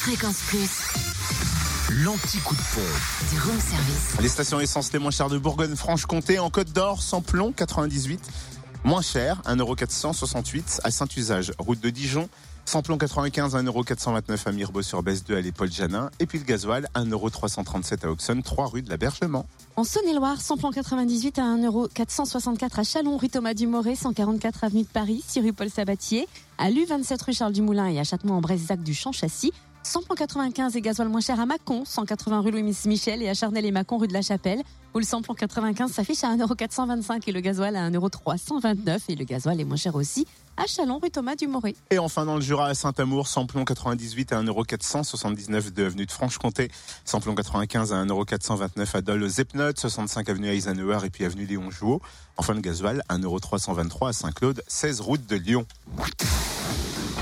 Fréquence Plus. L'anti-coup de pompe. Du room service. Les stations essence les moins chères de Bourgogne-Franche-Comté en Côte d'Or, Samplon, 98. Moins cher, 1,468€ à Saint-Usage, route de Dijon. Samplon 95, 1,429€ à Mirbeau-sur-Besse 2 à l'épaule Janin. Et puis le gasoil, 1,337€ à Auxonne, 3 rue de l'Abergement. En Saône-et-Loire, Samplon 98 à 1,464€ à Chalon, rue Thomas Dumoré, 144 avenue de Paris, 6 rue Paul Sabatier, à l'U27 rue Charles Dumoulin et à Châtenois-en-Bresse, Zac du Champ-Chassis. 100,95 et gasoil moins cher à Mâcon, 180 rue Louis Michel et à Charnel et Mâcon rue de la Chapelle, où le samplon 95 s'affiche à 1,425€ et le gasoil à 1,329€ et le gasoil est moins cher aussi à Chalon rue Thomas Dumoré. Et enfin dans le Jura à Saint-Amour, samplon 98 à 1,479€ de avenue de Franche-Comté, samplon 95 à 1,429€ à Dole Zepnot, 65 avenue Eisenhower et puis avenue Léon Jouot. Enfin le gasoil 1,323€ à Saint-Claude, 16 route de Lyon.